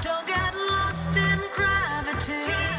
don't get lost in gravity.